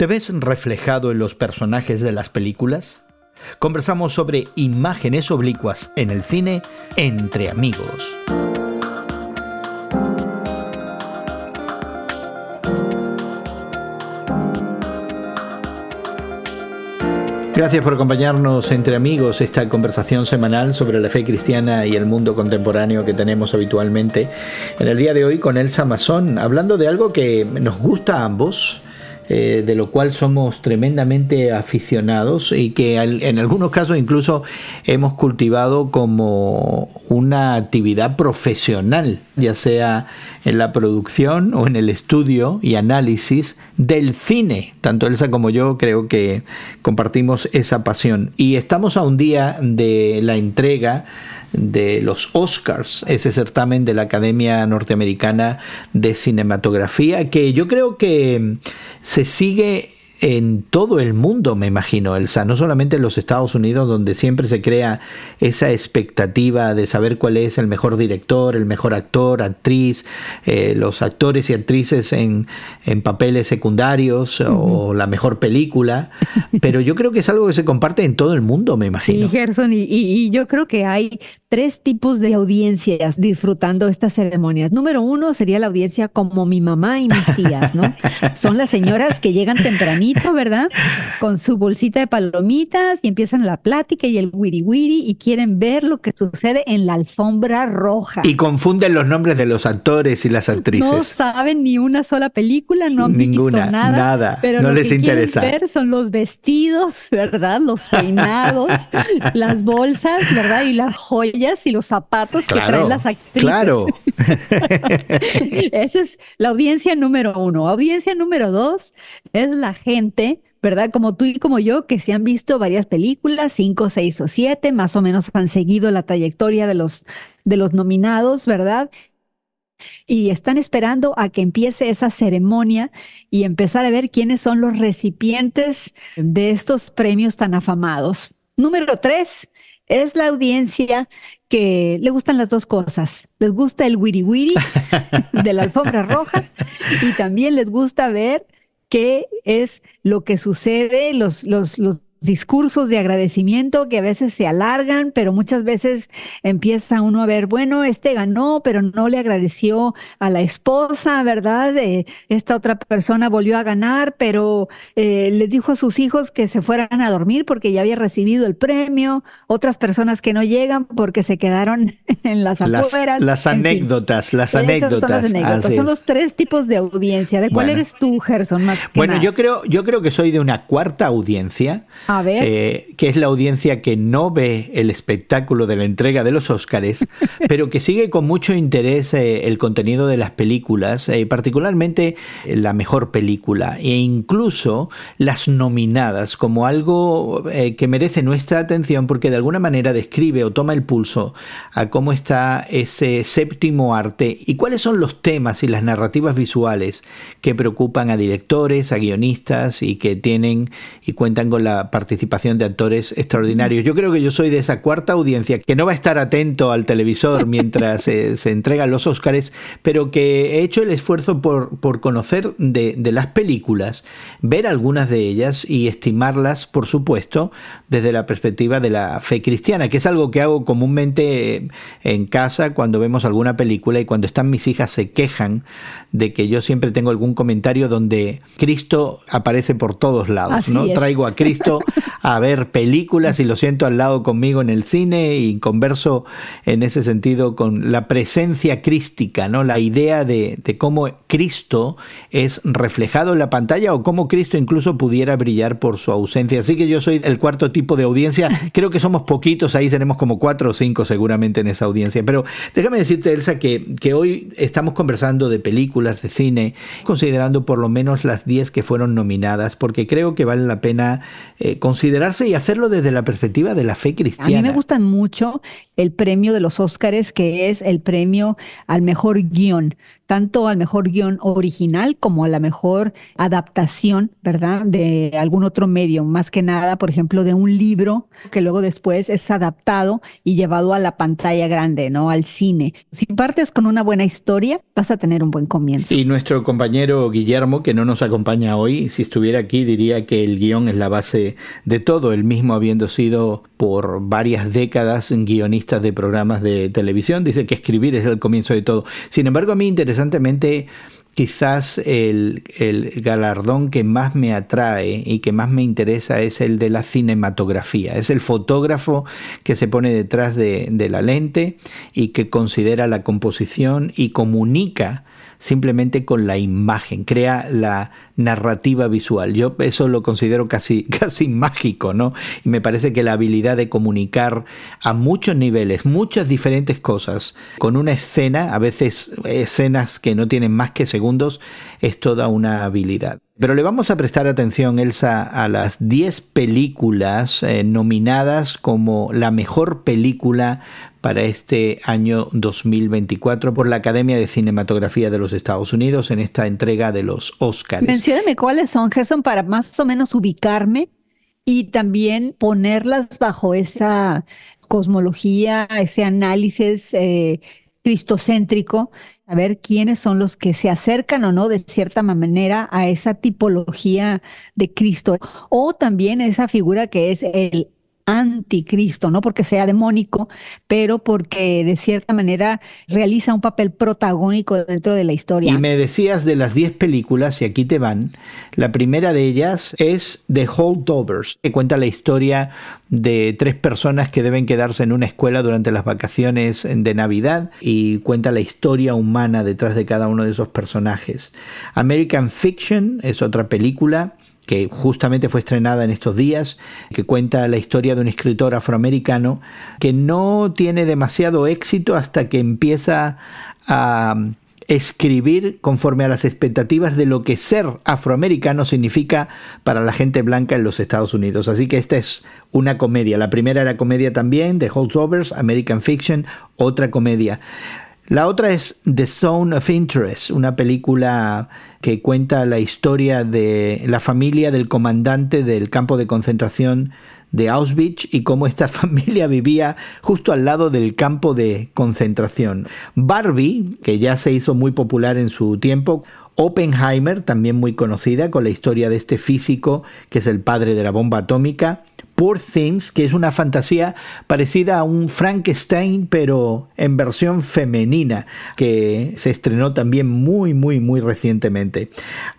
¿Te ves reflejado en los personajes de las películas? Conversamos sobre imágenes oblicuas en el cine entre amigos. Gracias por acompañarnos entre amigos esta conversación semanal sobre la fe cristiana y el mundo contemporáneo que tenemos habitualmente. En el día de hoy con Elsa Mazón, hablando de algo que nos gusta a ambos, eh, de lo cual somos tremendamente aficionados y que en algunos casos incluso hemos cultivado como una actividad profesional, ya sea en la producción o en el estudio y análisis del cine. Tanto Elsa como yo creo que compartimos esa pasión. Y estamos a un día de la entrega de los Oscars, ese certamen de la Academia Norteamericana de Cinematografía, que yo creo que se sigue en todo el mundo, me imagino, Elsa, no solamente en los Estados Unidos, donde siempre se crea esa expectativa de saber cuál es el mejor director, el mejor actor, actriz, eh, los actores y actrices en, en papeles secundarios o la mejor película, pero yo creo que es algo que se comparte en todo el mundo, me imagino. Sí, Gerson, y, y yo creo que hay tres tipos de audiencias disfrutando estas ceremonias. Número uno sería la audiencia como mi mamá y mis tías, ¿no? Son las señoras que llegan tempranito, ¿verdad? Con su bolsita de palomitas y empiezan la plática y el wiri wiri y quieren ver lo que sucede en la alfombra roja. Y confunden los nombres de los actores y las actrices. No saben ni una sola película, no han Ninguna, visto nada. Nada, pero no lo les que quieren interesa. ver son los vestidos, ¿verdad? Los peinados, las bolsas, ¿verdad? Y las joyas y los zapatos que traen las actrices. Claro. Esa es la audiencia número uno. Audiencia número dos es la gente, ¿verdad? Como tú y como yo, que se han visto varias películas, cinco, seis o siete, más o menos han seguido la trayectoria de los, de los nominados, ¿verdad? y están esperando a que empiece esa ceremonia y empezar a ver quiénes son los recipientes de estos premios tan afamados. Número tres es la audiencia que le gustan las dos cosas. Les gusta el wiri wiri de la alfombra roja y también les gusta ver qué es lo que sucede, los, los, los discursos de agradecimiento que a veces se alargan, pero muchas veces empieza uno a ver, bueno, este ganó, pero no le agradeció a la esposa, ¿verdad? Eh, esta otra persona volvió a ganar, pero eh, les dijo a sus hijos que se fueran a dormir porque ya había recibido el premio, otras personas que no llegan porque se quedaron en las afueras. Las, anécdotas, fin. las anécdotas. Son, las anécdotas. son los tres tipos de audiencia. ¿De cuál bueno. eres tú, Gerson? Más bueno, nada? yo creo, yo creo que soy de una cuarta audiencia. A ver. Eh, que es la audiencia que no ve el espectáculo de la entrega de los Óscares, pero que sigue con mucho interés eh, el contenido de las películas, eh, particularmente la mejor película, e incluso las nominadas como algo que merece nuestra atención porque de alguna manera describe o toma el pulso a cómo está ese séptimo arte y cuáles son los temas y las narrativas visuales que preocupan a directores, a guionistas y que tienen y cuentan con la participación de actores extraordinarios. Yo creo que yo soy de esa cuarta audiencia que no va a estar atento al televisor mientras se, se, entregan los Óscares, pero que he hecho el esfuerzo por, por conocer de, de, las películas, ver algunas de ellas y estimarlas, por supuesto, desde la perspectiva de la fe cristiana, que es algo que hago comúnmente en casa cuando vemos alguna película y cuando están mis hijas se quejan de que yo siempre tengo algún comentario donde Cristo aparece por todos lados, Así ¿no? Es. Traigo a Cristo a ver películas y lo siento al lado conmigo en el cine y converso en ese sentido con la presencia crística, ¿no? La idea de, de, cómo Cristo es reflejado en la pantalla o cómo Cristo incluso pudiera brillar por su ausencia. Así que yo soy el cuarto tipo de audiencia. Creo que somos poquitos, ahí seremos como cuatro o cinco seguramente en esa audiencia. Pero déjame decirte, Elsa, que, que hoy estamos conversando de películas, de cine, considerando por lo menos las diez que fueron nominadas, porque creo que vale la pena eh, considerarse y hacerlo desde la perspectiva de la fe cristiana. A mí me gustan mucho el premio de los Óscares, que es el premio al mejor guion, tanto al mejor guion original como a la mejor adaptación, ¿verdad? De algún otro medio, más que nada, por ejemplo, de un libro que luego después es adaptado y llevado a la pantalla grande, ¿no? Al cine. Si partes con una buena historia, vas a tener un buen comienzo. Y nuestro compañero Guillermo, que no nos acompaña hoy, si estuviera aquí, diría que el guion es la base de todo, el mismo habiendo sido por varias décadas guionista de programas de televisión, dice que escribir es el comienzo de todo. Sin embargo, a mí interesantemente quizás el, galardón que más me atrae y que más me interesa es el de la cinematografía. Es el fotógrafo que se pone detrás de, de la lente y que considera la composición y comunica simplemente con la imagen, crea la narrativa visual. Yo eso lo considero casi, casi mágico, ¿no? Y me parece que la habilidad de comunicar a muchos niveles, muchas diferentes cosas, con una escena, a veces escenas que no tienen más que segundos, es toda una habilidad. Pero le vamos a prestar atención, Elsa, a las 10 películas eh, nominadas como la mejor película para este año 2024 por la Academia de Cinematografía de los Estados Unidos en esta entrega de los Oscars. Mencióneme cuáles son, Gerson, para más o menos ubicarme y también ponerlas bajo esa cosmología, ese análisis eh, cristocéntrico a ver quiénes son los que se acercan o no de cierta manera a esa tipología de Cristo. O también esa figura que es el anticristo, no porque sea demónico, pero porque de cierta manera realiza un papel protagónico dentro de la historia. Y me decías de las 10 películas, y aquí te van, la primera de ellas es The Holdovers, que cuenta la historia de tres personas que deben quedarse en una escuela durante las vacaciones de Navidad y cuenta la historia humana detrás de cada uno de esos personajes. American Fiction es otra película que justamente fue estrenada en estos días, que cuenta la historia de un escritor afroamericano que no tiene demasiado éxito hasta que empieza a escribir conforme a las expectativas de lo que ser afroamericano significa para la gente blanca en los Estados Unidos. Así que esta es una comedia. La primera era comedia también, The Holdovers, American Fiction, otra comedia. La otra es The Zone of Interest, una película que cuenta la historia de la familia del comandante del campo de concentración de Auschwitz y cómo esta familia vivía justo al lado del campo de concentración. Barbie, que ya se hizo muy popular en su tiempo, Oppenheimer, también muy conocida, con la historia de este físico que es el padre de la bomba atómica, Poor Things, que es una fantasía parecida a un Frankenstein, pero en versión femenina, que se estrenó también muy, muy, muy recientemente.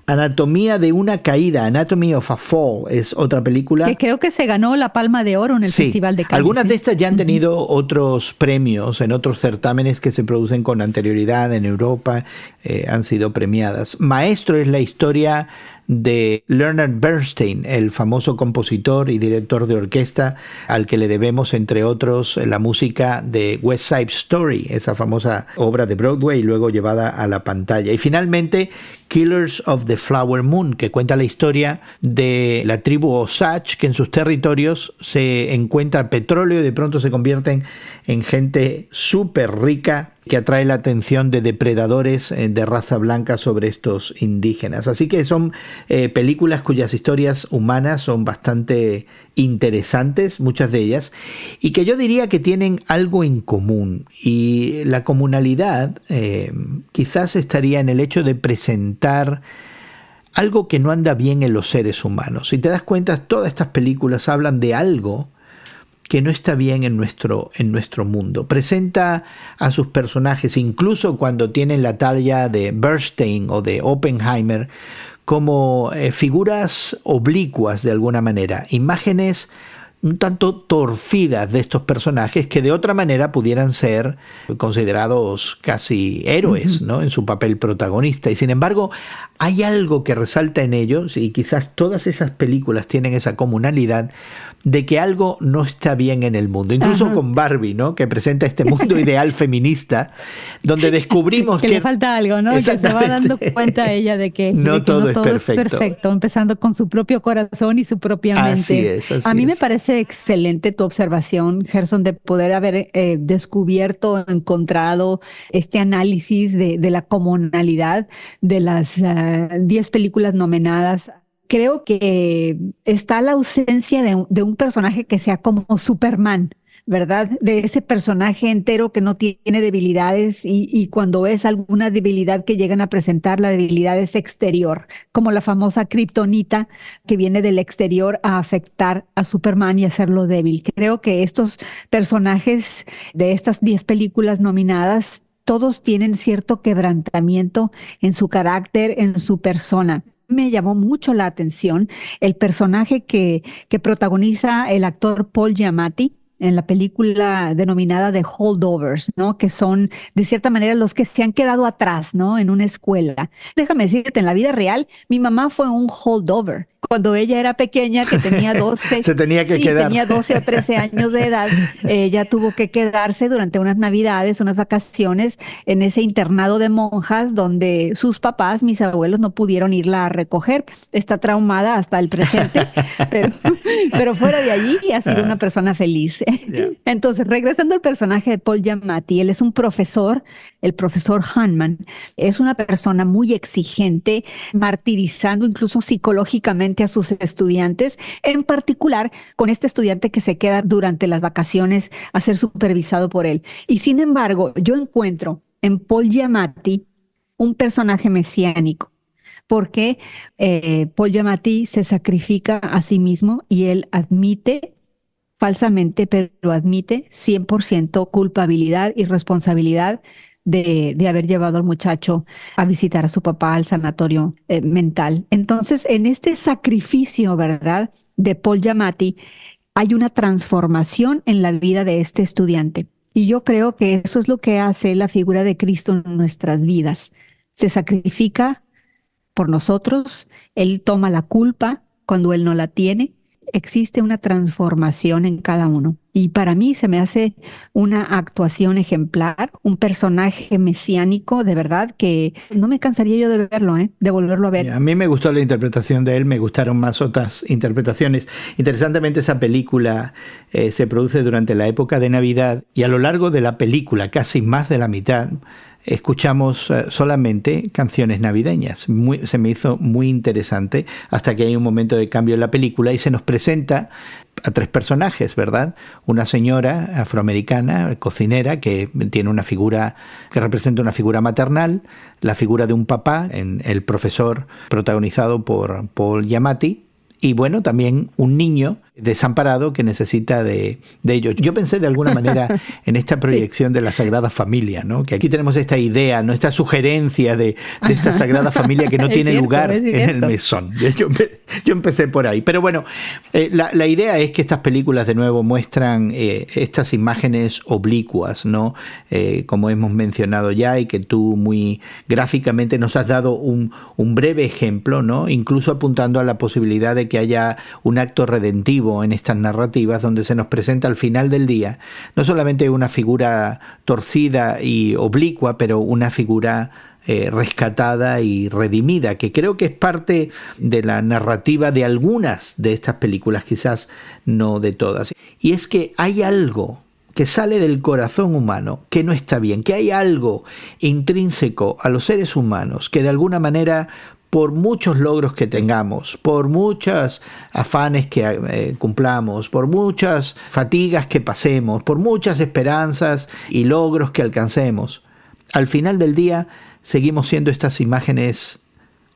Anatomía de una caída, Anatomy of a Fall, es otra película. Que creo que se ganó la Palma de Oro en el Festival de Cannes. Algunas de estas ya han tenido otros premios en otros certámenes que se producen con anterioridad en Europa, eh, han sido premiadas. Maestro es la historia de Leonard Bernstein, el famoso compositor y director de orquesta al que le debemos, entre otros, la música de West Side Story, esa famosa obra de Broadway y luego llevada a la pantalla. Y finalmente, Killers of the Flower Moon, que cuenta la historia de la tribu Osage, que en sus territorios se encuentra petróleo y de pronto se convierten en gente súper rica que atrae la atención de depredadores eh, de raza blanca sobre estos indígenas. Así que son eh, películas cuyas historias humanas son bastante interesantes, muchas de ellas, y que yo diría que tienen algo en común. Y la comunalidad eh, quizás estaría en el hecho de presentar algo que no anda bien en los seres humanos. Si te das cuenta, todas estas películas hablan de algo que no está bien en nuestro, en nuestro mundo. Presenta a sus personajes, incluso cuando tienen la talla de Bernstein o de Oppenheimer, como eh, figuras oblicuas de alguna manera, imágenes un tanto torcidas de estos personajes que de otra manera pudieran ser considerados casi héroes, ¿no? En su papel protagonista. Y sin embargo, hay algo que resalta en ellos, y quizás todas esas películas tienen esa comunalidad, de que algo no está bien en el mundo. Incluso con Barbie, ¿no? Que presenta este mundo ideal feminista, donde descubrimos que, que, le falta algo, ¿no? Que se va dando cuenta ella de que no, todo, es, perfecto. empezando con su propio corazón y su propia mente. Así es, A mí me parece excelente tu observación, Gerson, de poder haber eh, descubierto, encontrado este análisis de, la comunalidad de las 10 eh, películas nominadas. Creo que está la ausencia de un, personaje que sea como Superman, ¿verdad? De ese personaje entero que no tiene debilidades y, cuando es alguna debilidad que llegan a presentar, la debilidad es exterior, como la famosa kriptonita que viene del exterior a afectar a Superman y hacerlo débil. Creo que estos personajes de estas 10 películas nominadas todos tienen cierto quebrantamiento en su carácter, en su persona me llamó mucho la atención el personaje que, que protagoniza el actor Paul Giamatti en la película denominada The Holdovers, ¿no? Que son, de cierta manera, los que se han quedado atrás, ¿no? En una escuela. Déjame decirte, en la vida real, mi mamá fue un holdover cuando ella era pequeña, que tenía 12, se tenía que quedar. tenía 12 o 13 años de edad, ella tuvo que quedarse durante unas navidades, unas vacaciones en ese internado de monjas donde sus papás, mis abuelos, no pudieron irla a recoger. Está traumada hasta el presente, pero, fuera de allí ha sido una persona feliz. Entonces, regresando al personaje de Paul Giamatti, él es un profesor, el profesor Hanman, es una persona muy exigente, martirizando incluso psicológicamente a sus estudiantes, en particular con este estudiante que se queda durante las vacaciones a ser supervisado por él. Y sin embargo, yo encuentro en Paul Giamatti un personaje mesiánico, porque eh, Paul Giamatti se sacrifica a sí mismo y él admite falsamente, pero admite 100% culpabilidad y responsabilidad de, haber llevado al muchacho a visitar a su papá al sanatorio eh, mental. Entonces, en este sacrificio, ¿verdad?, de Paul Yamati, hay una transformación en la vida de este estudiante. Y yo creo que eso es lo que hace la figura de Cristo en nuestras vidas. Se sacrifica por nosotros, Él toma la culpa cuando Él no la tiene existe una transformación en cada uno. Y para mí se me hace una actuación ejemplar, un personaje mesiánico, de verdad, que no me cansaría yo de verlo, ¿eh? de volverlo a ver. A mí me gustó la interpretación de él, me gustaron más otras interpretaciones. Interesantemente, esa película eh, se produce durante la época de Navidad y a lo largo de la película, casi más de la mitad, escuchamos eh, solamente canciones navideñas. se me hizo muy interesante hasta que hay un momento de cambio en la película y se nos presenta a tres personajes, ¿verdad? Una señora afroamericana, cocinera, que tiene una figura, que representa una figura maternal, la figura de un papá, en el profesor protagonizado por Paul Yamati, y bueno, también un niño desamparado que necesita de, de ellos. Yo pensé de alguna manera en esta proyección de la Sagrada Familia, ¿no? que aquí tenemos esta idea, ¿no? esta sugerencia de, esta Sagrada Familia que no tiene lugar en el mesón. Yo, empecé por ahí. Pero bueno, eh, la, idea es que estas películas de nuevo muestran eh, estas imágenes oblicuas, ¿no? Eh, como hemos mencionado ya y que tú muy gráficamente nos has dado un, un breve ejemplo, ¿no? incluso apuntando a la posibilidad de que haya un acto redentivo en estas narrativas donde se nos presenta al final del día no solamente una figura torcida y oblicua, pero una figura eh, rescatada y redimida, que creo que es parte de la narrativa de algunas de estas películas, quizás no de todas. Y es que hay algo que sale del corazón humano que no está bien, que hay algo intrínseco a los seres humanos que de alguna manera por muchos logros que tengamos, por muchas afanes que eh, cumplamos, por muchas fatigas que pasemos, por muchas esperanzas y logros que alcancemos, al final del día seguimos siendo estas imágenes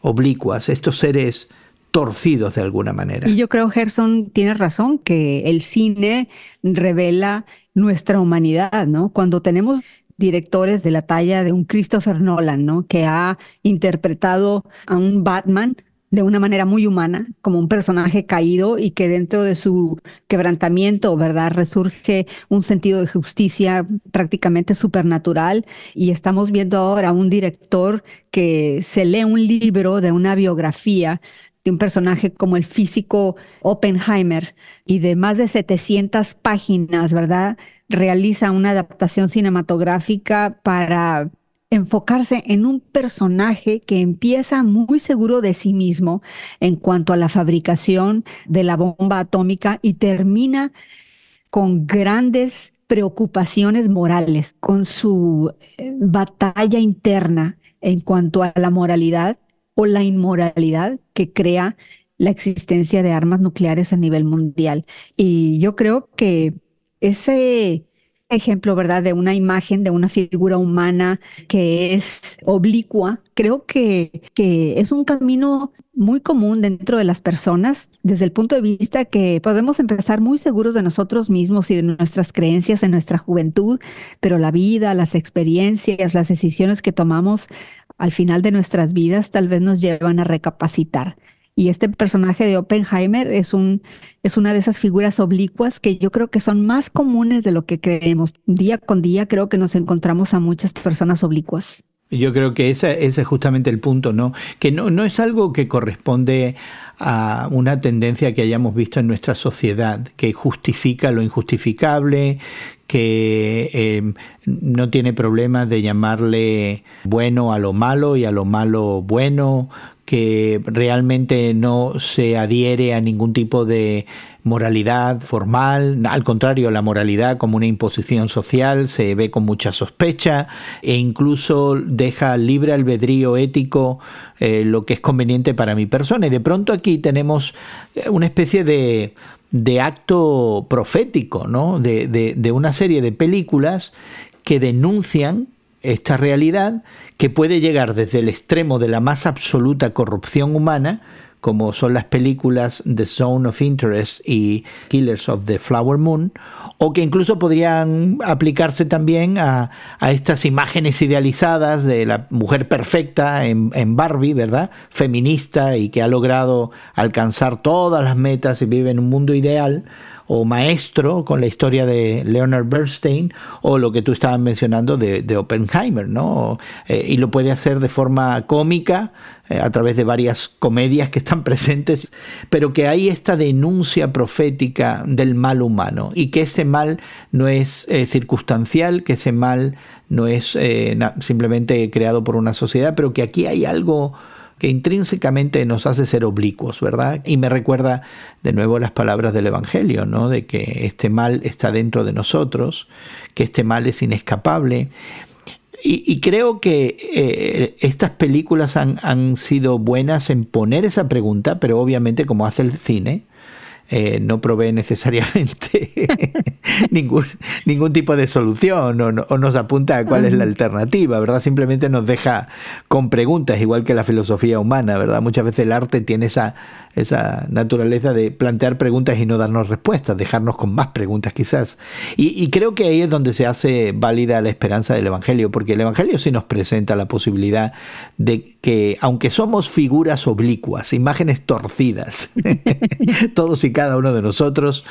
oblicuas, estos seres torcidos de alguna manera. Y yo creo, Gerson, tiene razón, que el cine revela nuestra humanidad, ¿no? Cuando tenemos directores de la talla de un Christopher Nolan, ¿no? Que ha interpretado a un Batman de una manera muy humana, como un personaje caído y que dentro de su quebrantamiento, ¿verdad? Resurge un sentido de justicia prácticamente supernatural y estamos viendo ahora un director que se lee un libro de una biografía de un personaje como el físico Oppenheimer y de más de 700 páginas, ¿verdad? Realiza una adaptación cinematográfica para enfocarse en un personaje que empieza muy seguro de sí mismo en cuanto a la fabricación de la bomba atómica y termina con grandes preocupaciones morales, con su eh, batalla interna en cuanto a la moralidad o la inmoralidad que crea la existencia de armas nucleares a nivel mundial. Y yo creo que ese ejemplo, ¿verdad?, de una imagen, de una figura humana que es oblicua, creo que, que es un camino muy común dentro de las personas, desde el punto de vista que podemos empezar muy seguros de nosotros mismos y de nuestras creencias en nuestra juventud, pero la vida, las experiencias, las decisiones que tomamos al final de nuestras vidas tal vez nos llevan a recapacitar. Y este personaje de Oppenheimer es, un, es una de esas figuras oblicuas que yo creo que son más comunes de lo que creemos. Día con día creo que nos encontramos a muchas personas oblicuas. Yo creo que ese, es justamente el punto, ¿no? Que no, no es algo que corresponde a una tendencia que hayamos visto en nuestra sociedad, que justifica lo injustificable, que eh, no tiene problema de llamarle bueno a lo malo y a lo malo bueno, que realmente no se adhiere a ningún tipo de moralidad formal, al contrario, la moralidad como una imposición social se ve con mucha sospecha e incluso deja libre albedrío ético eh, lo que es conveniente para mi persona. Y de pronto aquí tenemos una especie de de acto profético, ¿no? De, de, una serie de películas que denuncian esta realidad que puede llegar desde el extremo de la más absoluta corrupción humana como son las películas The Zone of Interest y Killers of the Flower Moon, o que incluso podrían aplicarse también a, estas imágenes idealizadas de la mujer perfecta en, en, Barbie, ¿verdad? Feminista y que ha logrado alcanzar todas las metas y vive en un mundo ideal o maestro con la historia de Leonard Bernstein o lo que tú estabas mencionando de, Oppenheimer, ¿no? Eh, y lo puede hacer de forma cómica eh, a través de varias comedias que están presentes, pero que hay esta denuncia profética del mal humano y que ese mal no es eh, circunstancial, que ese mal no es simplemente creado por una sociedad, pero que aquí hay algo que intrínsecamente nos hace ser oblicuos, ¿verdad? Y me recuerda de nuevo las palabras del Evangelio, ¿no? De que este mal está dentro de nosotros, que este mal es inescapable. Y, creo que eh, estas películas han, han sido buenas en poner esa pregunta, pero obviamente como hace el cine, eh, no provee necesariamente ningún, ningún tipo de solución o, nos apunta a cuál es la alternativa, ¿verdad? Simplemente nos deja con preguntas, igual que la filosofía humana, ¿verdad? Muchas veces el arte tiene esa, esa naturaleza de plantear preguntas y no darnos respuestas, dejarnos con más preguntas quizás. Y, creo que ahí es donde se hace válida la esperanza del Evangelio, porque el Evangelio sí nos presenta la posibilidad de que, aunque somos figuras oblicuas, imágenes torcidas, todos y cada uno de nosotros,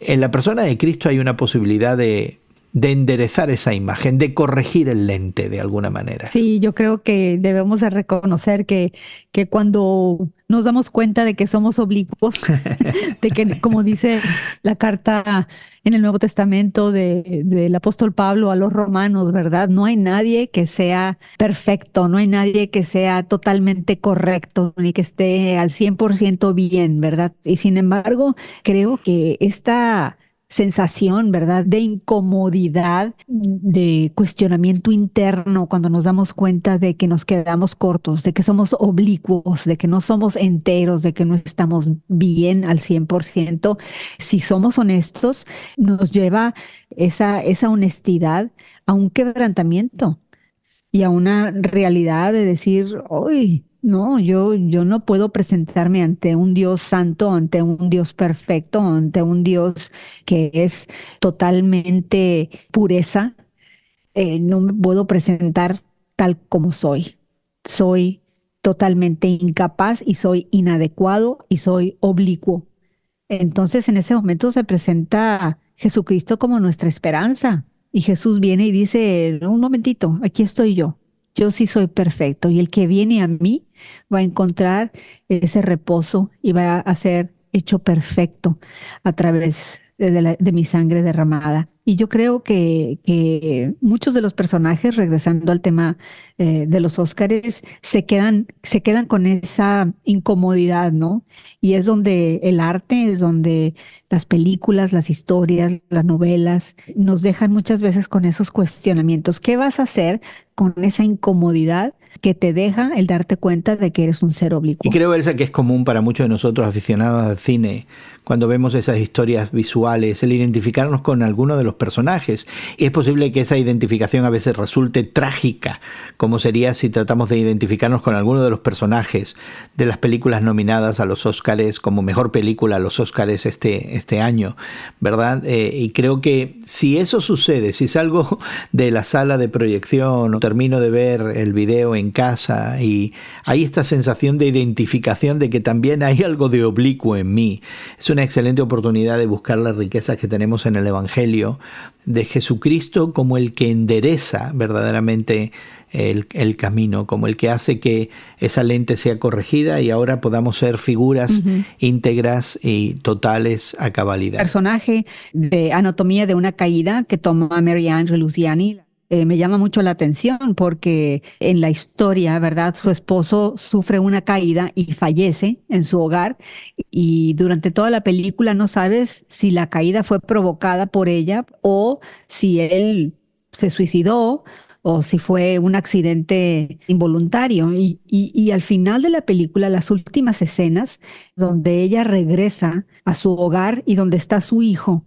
en la persona de Cristo hay una posibilidad de, de enderezar esa imagen, de corregir el lente de alguna manera. Sí, yo creo que debemos de reconocer que, que cuando nos damos cuenta de que somos oblicuos, de que, como dice la carta en el Nuevo Testamento de, del apóstol Pablo a los romanos, ¿verdad? No hay nadie que sea perfecto, no hay nadie que sea totalmente correcto, ni que esté al 100% bien, ¿verdad? Y sin embargo, creo que esta sensación, ¿verdad? De incomodidad, de cuestionamiento interno cuando nos damos cuenta de que nos quedamos cortos, de que somos oblicuos, de que no somos enteros, de que no estamos bien al 100%. Si somos honestos, nos lleva esa, esa honestidad a un quebrantamiento y a una realidad de decir, hoy no, yo, yo no puedo presentarme ante un Dios santo, ante un Dios perfecto, ante un Dios que es totalmente pureza. Eh, no me puedo presentar tal como soy. Soy totalmente incapaz y soy inadecuado y soy oblicuo. Entonces en ese momento se presenta Jesucristo como nuestra esperanza y Jesús viene y dice, un momentito, aquí estoy yo, yo sí soy perfecto y el que viene a mí va a encontrar ese reposo y va a ser hecho perfecto a través de, mi sangre derramada. Y yo creo que, muchos de los personajes, regresando al tema eh, de los Óscares, se quedan, se quedan con esa incomodidad, ¿no? Y es donde el arte, es donde las películas, las historias, las novelas, nos dejan muchas veces con esos cuestionamientos. ¿Qué vas a hacer con esa incomodidad que te deja el darte cuenta de que eres un ser oblicuo? Y creo, Elsa, que es común para muchos de nosotros aficionados al cine cuando vemos esas historias visuales, el identificarnos con alguno de los personajes. Y es posible que esa identificación a veces resulte trágica, como sería si tratamos de identificarnos con alguno de los personajes de las películas nominadas a los Óscares como mejor película a los Óscares este, este año, ¿verdad? Eh, y creo que si eso sucede, si salgo de la sala de proyección o termino de ver el video en casa y hay esta sensación de identificación de que también hay algo de oblicuo en mí, es una excelente oportunidad de buscar las riquezas que tenemos en el Evangelio de Jesucristo como el que endereza verdaderamente el, camino, como el que hace que esa lente sea corregida y ahora podamos ser figuras íntegras y totales a cabalidad. Personaje de Anatomía de una caída que toma Mary Ann Luciani, eh, me llama mucho la atención porque en la historia, ¿verdad? Su esposo sufre una caída y fallece en su hogar y durante toda la película no sabes si la caída fue provocada por ella o si él se suicidó o si fue un accidente involuntario. Y, y, al final de la película, las últimas escenas donde ella regresa a su hogar y donde está su hijo,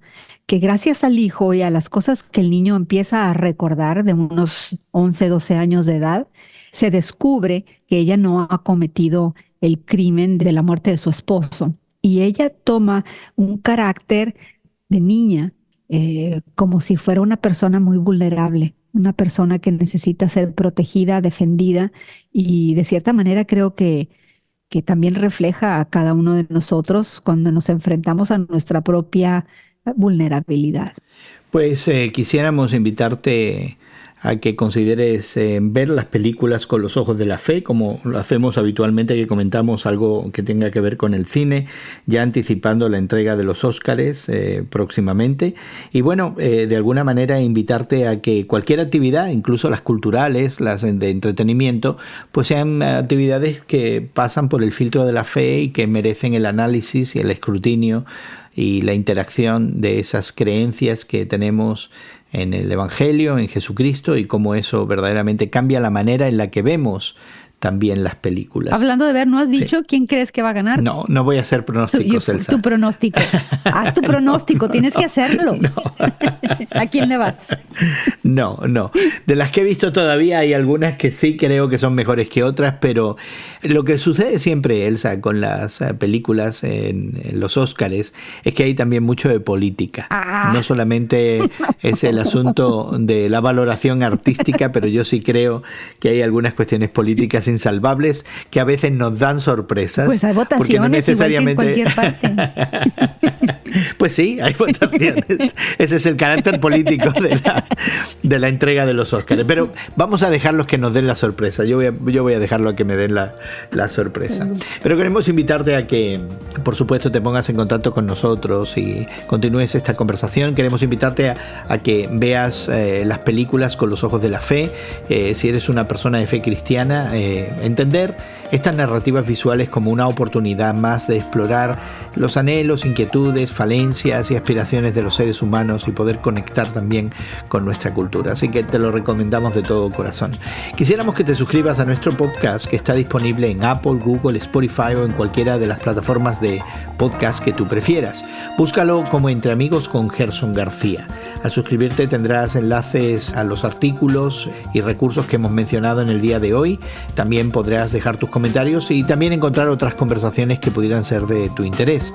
que gracias al hijo y a las cosas que el niño empieza a recordar de unos 11, 12 años de edad, se descubre que ella no ha cometido el crimen de la muerte de su esposo. Y ella toma un carácter de niña, eh, como si fuera una persona muy vulnerable, una persona que necesita ser protegida, defendida, y de cierta manera creo que, que también refleja a cada uno de nosotros cuando nos enfrentamos a nuestra propia vulnerabilidad. Pues eh, quisiéramos invitarte a que consideres eh, ver las películas con los ojos de la fe, como lo hacemos habitualmente que comentamos algo que tenga que ver con el cine, ya anticipando la entrega de los Óscares eh, próximamente. Y bueno, de alguna manera invitarte a que cualquier actividad, incluso las culturales, las de entretenimiento, pues sean actividades que pasan por el filtro de la fe y que merecen el análisis y el escrutinio y la interacción de esas creencias que tenemos en el Evangelio, en Jesucristo y cómo eso verdaderamente cambia la manera en la que vemos también las películas. Hablando de ver, ¿no has dicho quién crees que va a ganar? No, no voy a hacer pronósticos, tu, Tu pronóstico. Haz tu pronóstico, tienes que hacerlo. ¿A quién le vas? No, no. De las que he visto todavía hay algunas que sí creo que son mejores que otras, pero lo que sucede siempre, Elsa, con las eh, películas en, los Óscares, es que hay también mucho de política. Ah. No solamente es el asunto de la valoración artística, pero yo sí creo que hay algunas cuestiones políticas insalvables que a veces nos dan sorpresas. Pues hay votaciones no necesariamente... en cualquier parte. pues sí, hay votaciones. Ese es el carácter político de la, de la entrega de los Óscares. Pero vamos a dejarlos que nos den la sorpresa. Yo voy a, yo voy a dejarlo a que me den la, la sorpresa. Pero queremos invitarte a que, por supuesto, te pongas en contacto con nosotros y continúes esta conversación. Queremos invitarte a, que veas eh, las películas con los ojos de la fe. Eh, si eres una persona de fe cristiana, eh, entender estas narrativas visuales como una oportunidad más de explorar los anhelos, inquietudes, falencias y aspiraciones de los seres humanos y poder conectar también con nuestra cultura. Así que te lo recomendamos de todo corazón. Quisiéramos que te suscribas a nuestro podcast que está disponible en Apple, Google, Spotify o en cualquiera de las de podcast que tú prefieras. Búscalo como Entre Amigos con Gerson García. Al suscribirte tendrás enlaces a los artículos y recursos que hemos mencionado en el día de hoy. También podrás dejar tus comentarios y también encontrar otras conversaciones que pudieran ser de tu interés.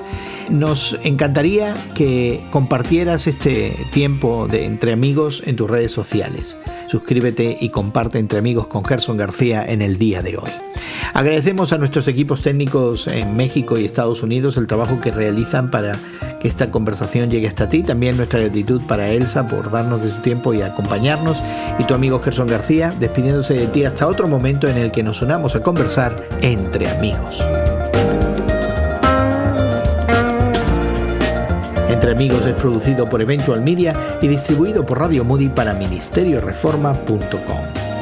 Nos encantaría que compartieras este tiempo de entre amigos en tus redes sociales. Suscríbete y comparte entre amigos con Gerson García en el día de hoy. Agradecemos a nuestros equipos técnicos en México y Estados Unidos el trabajo que realizan para que esta conversación llegue hasta ti. También nuestra gratitud para Elsa por darnos de su tiempo y acompañarnos. Y tu amigo Gerson García despidiéndose de ti hasta otro momento en el que nos unamos a conversar entre amigos. Entre Amigos es producido por Eventual Media y distribuido por Radio Moody para ministerioreforma.com.